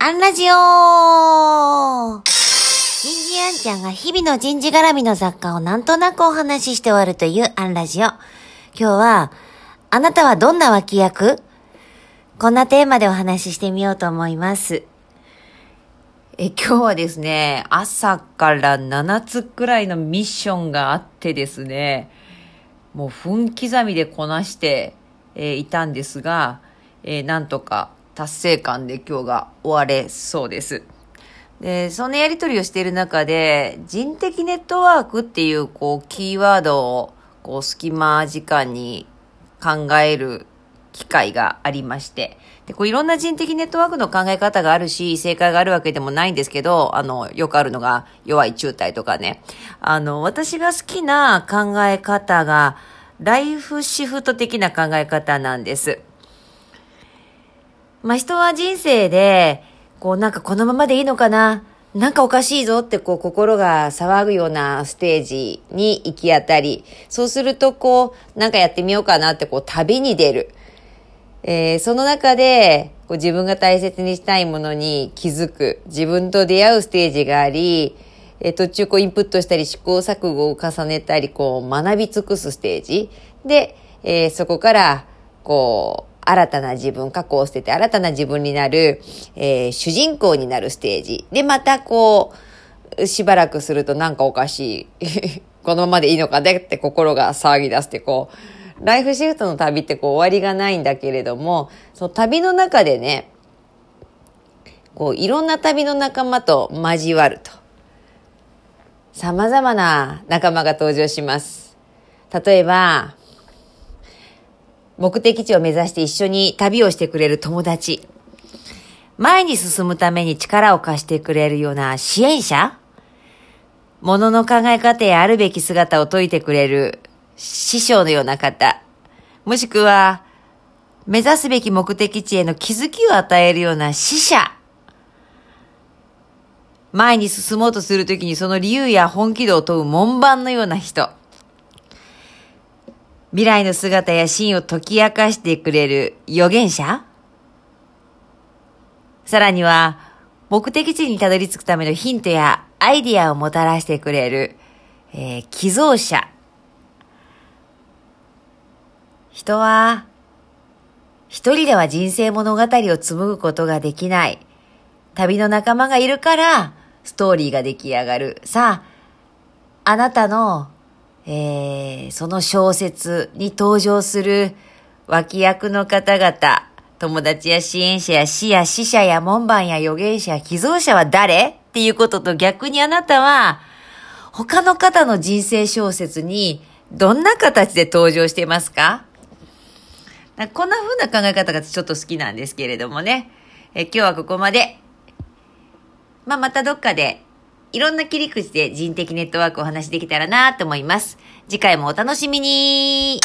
アンラジオ人事アンちゃんが日々の人事絡みの雑貨をなんとなくお話しして終わるというアンラジオ。今日は、あなたはどんな脇役？こんなテーマでお話ししてみようと思います。え、今日はですね、朝から7つくらいのミッションがあってですね、もう分刻みでこなして、え、いたんですが、え、なんとか達成感で今日が終われそうです。で、そのやりとりをしている中で、人的ネットワークっていう、こう、キーワードを、こう、隙間時間に考える機会がありまして、で、こういろんな人的ネットワークの考え方があるし、正解があるわけでもないんですけど、あの、よくあるのが弱い中体とかね。あの、私が好きな考え方が、ライフシフト的な考え方なんです。まあ、人は人生で、こうなんかこのままでいいのかななんかおかしいぞってこう心が騒ぐようなステージに行き当たり、そうするとこうなんかやってみようかなってこう旅に出る。えー、その中でこう自分が大切にしたいものに気づく。自分と出会うステージがあり、えー、途中こうインプットしたり試行錯誤を重ねたりこう学び尽くすステージ。で、えー、そこからこう新たな自分、過去を捨てて新たな自分になる、えー、主人公になるステージ。で、またこう、しばらくするとなんかおかしい。このままでいいのかねって心が騒ぎ出してこう、ライフシフトの旅ってこう終わりがないんだけれども、その旅の中でね、こういろんな旅の仲間と交わると。様々な仲間が登場します。例えば、目的地を目指して一緒に旅をしてくれる友達。前に進むために力を貸してくれるような支援者物の考え方やあるべき姿を説いてくれる師匠のような方。もしくは、目指すべき目的地への気づきを与えるような死者。前に進もうとするときにその理由や本気度を問う門番のような人。未来の姿や真を解き明かしてくれる預言者？さらには、目的地にたどり着くためのヒントやアイディアをもたらしてくれる、えー、寄贈者。人は、一人では人生物語を紡ぐことができない。旅の仲間がいるから、ストーリーが出来上がる。さあ、あなたのえー、その小説に登場する脇役の方々、友達や支援者や死や死者や門番や預言者や寄贈者は誰？っていうことと逆にあなたは、他の方の人生小説にどんな形で登場していますか？こんな風な考え方がちょっと好きなんですけれどもね。え今日はここまで。まあ、またどっかでいろんな切り口で人的ネットワークをお話しできたらなと思います。次回もお楽しみに